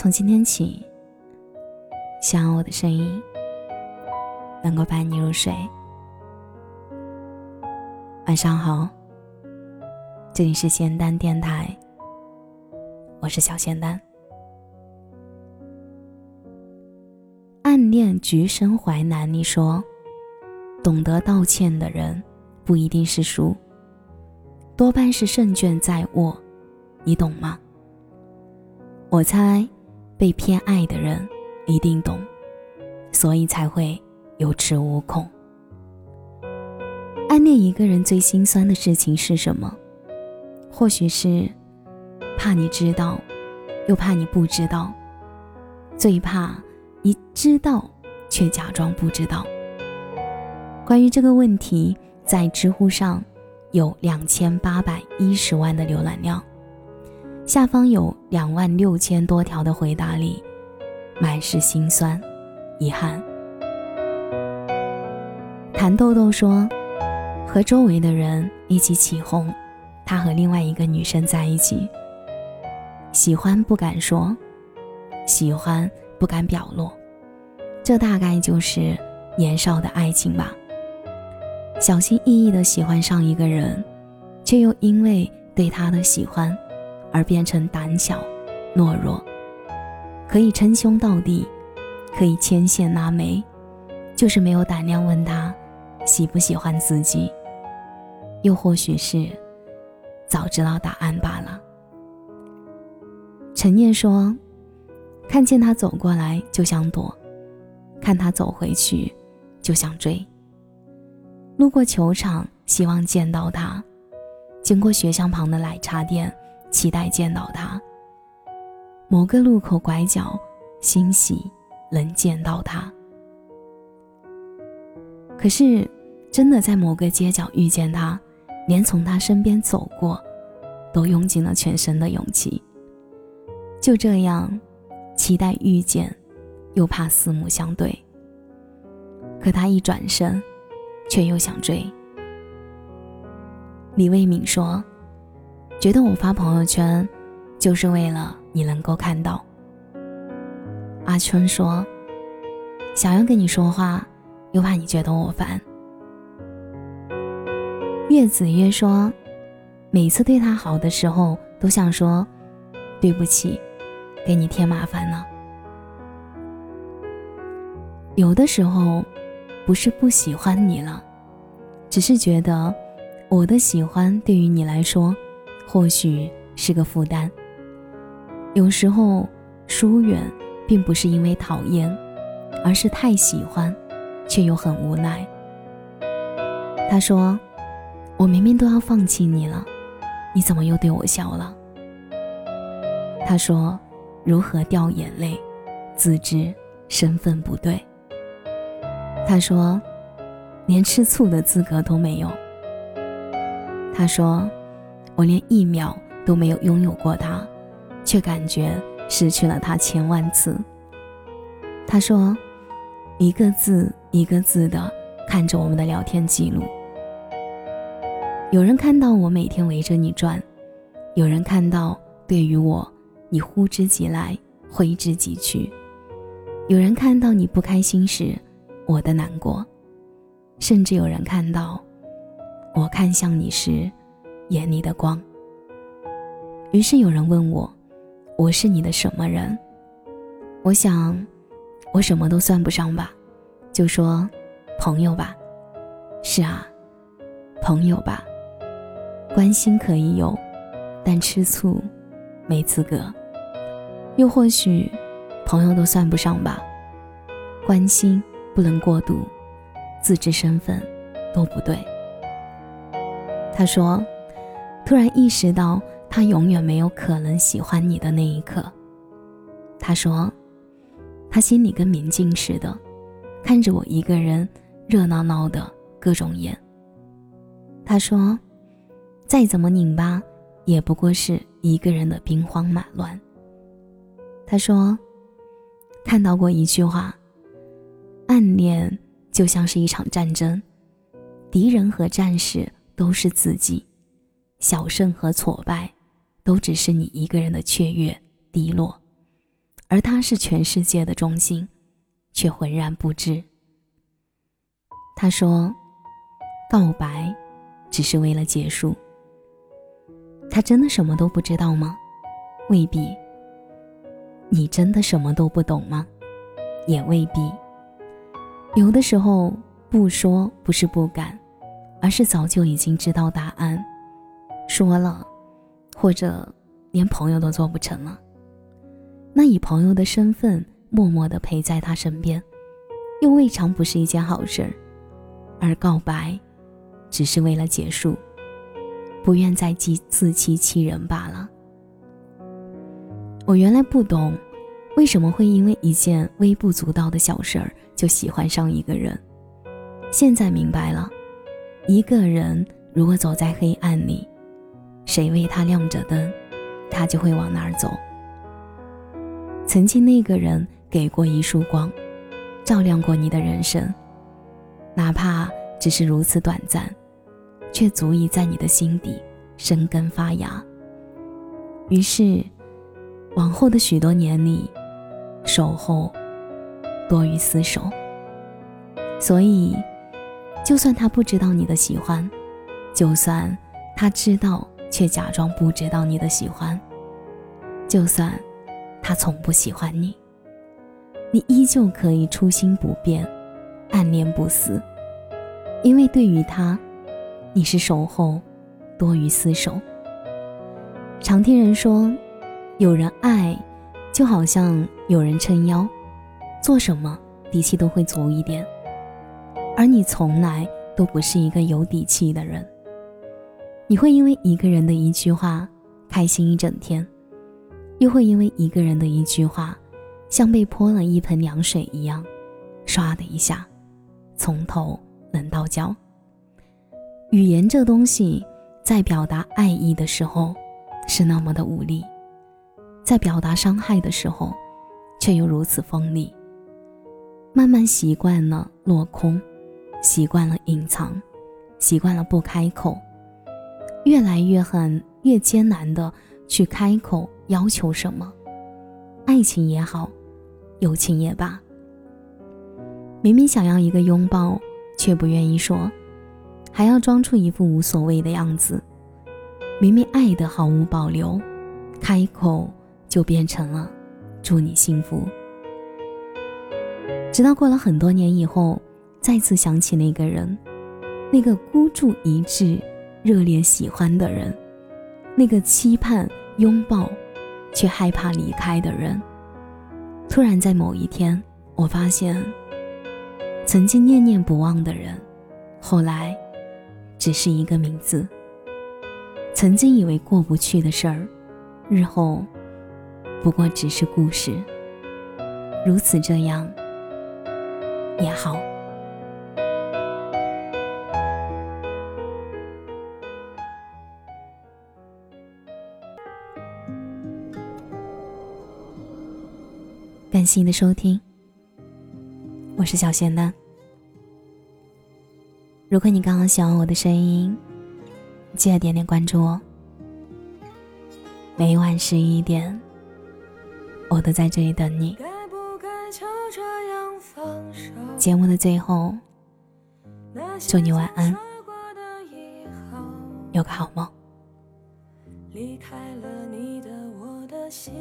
从今天起，希望我的声音能够伴你入睡。晚上好，这里是仙丹电台，我是小仙丹。暗恋橘生淮南，你说，懂得道歉的人不一定是输，多半是胜券在握，你懂吗？我猜，被偏爱的人一定懂，所以才会有恃无恐。暗恋一个人最心酸的事情是什么？或许是怕你知道，又怕你不知道，最怕你知道却假装不知道。关于这个问题，在知乎上有两千八百一十万的浏览量。下方有两万六千多条的回答里，满是心酸、遗憾。谭豆豆说：“和周围的人一起起哄，他和另外一个女生在一起，喜欢不敢说，喜欢不敢表露，这大概就是年少的爱情吧。小心翼翼的喜欢上一个人，却又因为对他的喜欢。”而变成胆小、懦弱，可以称兄道弟，可以牵线拉媒，就是没有胆量问他喜不喜欢自己，又或许是早知道答案罢了。陈念说：“看见他走过来就想躲，看他走回去就想追。路过球场，希望见到他；经过学校旁的奶茶店。”期待见到他。某个路口拐角，欣喜能见到他。可是，真的在某个街角遇见他，连从他身边走过，都用尽了全身的勇气。就这样，期待遇见，又怕四目相对。可他一转身，却又想追。李卫敏说。觉得我发朋友圈，就是为了你能够看到。阿春说：“想要跟你说话，又怕你觉得我烦。”月子月说：“每次对他好的时候，都想说对不起，给你添麻烦了。有的时候，不是不喜欢你了，只是觉得我的喜欢对于你来说。”或许是个负担。有时候疏远，并不是因为讨厌，而是太喜欢，却又很无奈。他说：“我明明都要放弃你了，你怎么又对我笑了？”他说：“如何掉眼泪，自知身份不对。”他说：“连吃醋的资格都没有。”他说。我连一秒都没有拥有过他，却感觉失去了他千万次。他说，一个字一个字的看着我们的聊天记录。有人看到我每天围着你转，有人看到对于我你呼之即来挥之即去，有人看到你不开心时我的难过，甚至有人看到我看向你时。眼里的光。于是有人问我：“我是你的什么人？”我想，我什么都算不上吧，就说朋友吧。是啊，朋友吧。关心可以有，但吃醋没资格。又或许，朋友都算不上吧。关心不能过度，自知身份都不对。他说。突然意识到，他永远没有可能喜欢你的那一刻。他说，他心里跟明镜似的，看着我一个人热闹闹的各种演。他说，再怎么拧巴，也不过是一个人的兵荒马乱。他说，看到过一句话，暗恋就像是一场战争，敌人和战士都是自己。小胜和挫败，都只是你一个人的雀跃、低落，而他是全世界的中心，却浑然不知。他说：“告白只是为了结束。”他真的什么都不知道吗？未必。你真的什么都不懂吗？也未必。有的时候不说不是不敢，而是早就已经知道答案，说了，或者连朋友都做不成了。那以朋友的身份默默的陪在他身边，又未尝不是一件好事儿。而告白，只是为了结束。不愿再自自欺欺人罢了。我原来不懂，为什么会因为一件微不足道的小事儿就喜欢上一个人。现在明白了，一个人如果走在黑暗里，谁为他亮着灯，他就会往哪儿走。曾经那个人给过一束光，照亮过你的人生，哪怕只是如此短暂。却足以在你的心底生根发芽。于是，往后的许多年里，守候多于厮守。所以，就算他不知道你的喜欢，就算他知道却假装不知道你的喜欢，就算他从不喜欢你，你依旧可以初心不变，暗恋不死，因为对于他。你是守候多于厮守。常听人说，有人爱，就好像有人撑腰，做什么底气都会足一点。而你从来都不是一个有底气的人。你会因为一个人的一句话开心一整天，又会因为一个人的一句话，像被泼了一盆凉水一样，唰的一下，从头冷到脚。语言这东西，在表达爱意的时候，是那么的无力；在表达伤害的时候，却又如此锋利。慢慢习惯了落空，习惯了隐藏，习惯了不开口，越来越狠，越艰难的去开口要求什么，爱情也好，友情也罢。明明想要一个拥抱，却不愿意说。还要装出一副无所谓的样子，明明爱的毫无保留，开口就变成了祝你幸福。直到过了很多年以后，再次想起那个人，那个孤注一掷、热烈喜欢的人，那个期盼拥抱却害怕离开的人，突然在某一天，我发现，曾经念念不忘的人，后来。只是一个名字。曾经以为过不去的事儿，日后不过只是故事。如此这样也好。感谢你的收听，我是小仙丹。如果你刚好喜欢我的声音，记得点点关注哦。每晚十一点，我都在这里等你。节目的最后，祝你晚安，有个好梦。离开了你的我的心，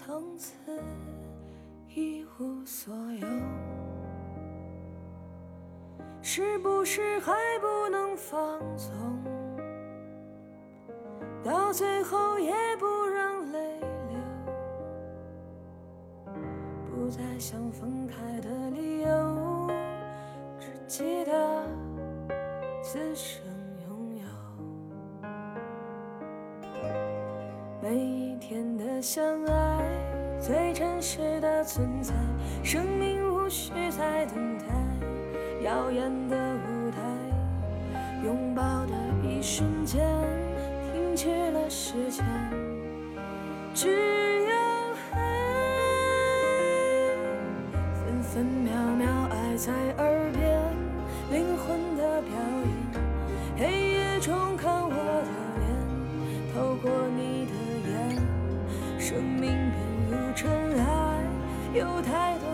从此一无所有。是不是还不能放纵？到最后也不让泪流，不再想分开的理由，只记得此生拥有。每一天的相爱，最真实的存在，生命无需再等待。耀眼的舞台，拥抱的一瞬间，停止了时间，只有爱，分分秒秒爱在耳边，灵魂的表演，黑夜中看我的脸，透过你的眼，生命。尘埃，有太多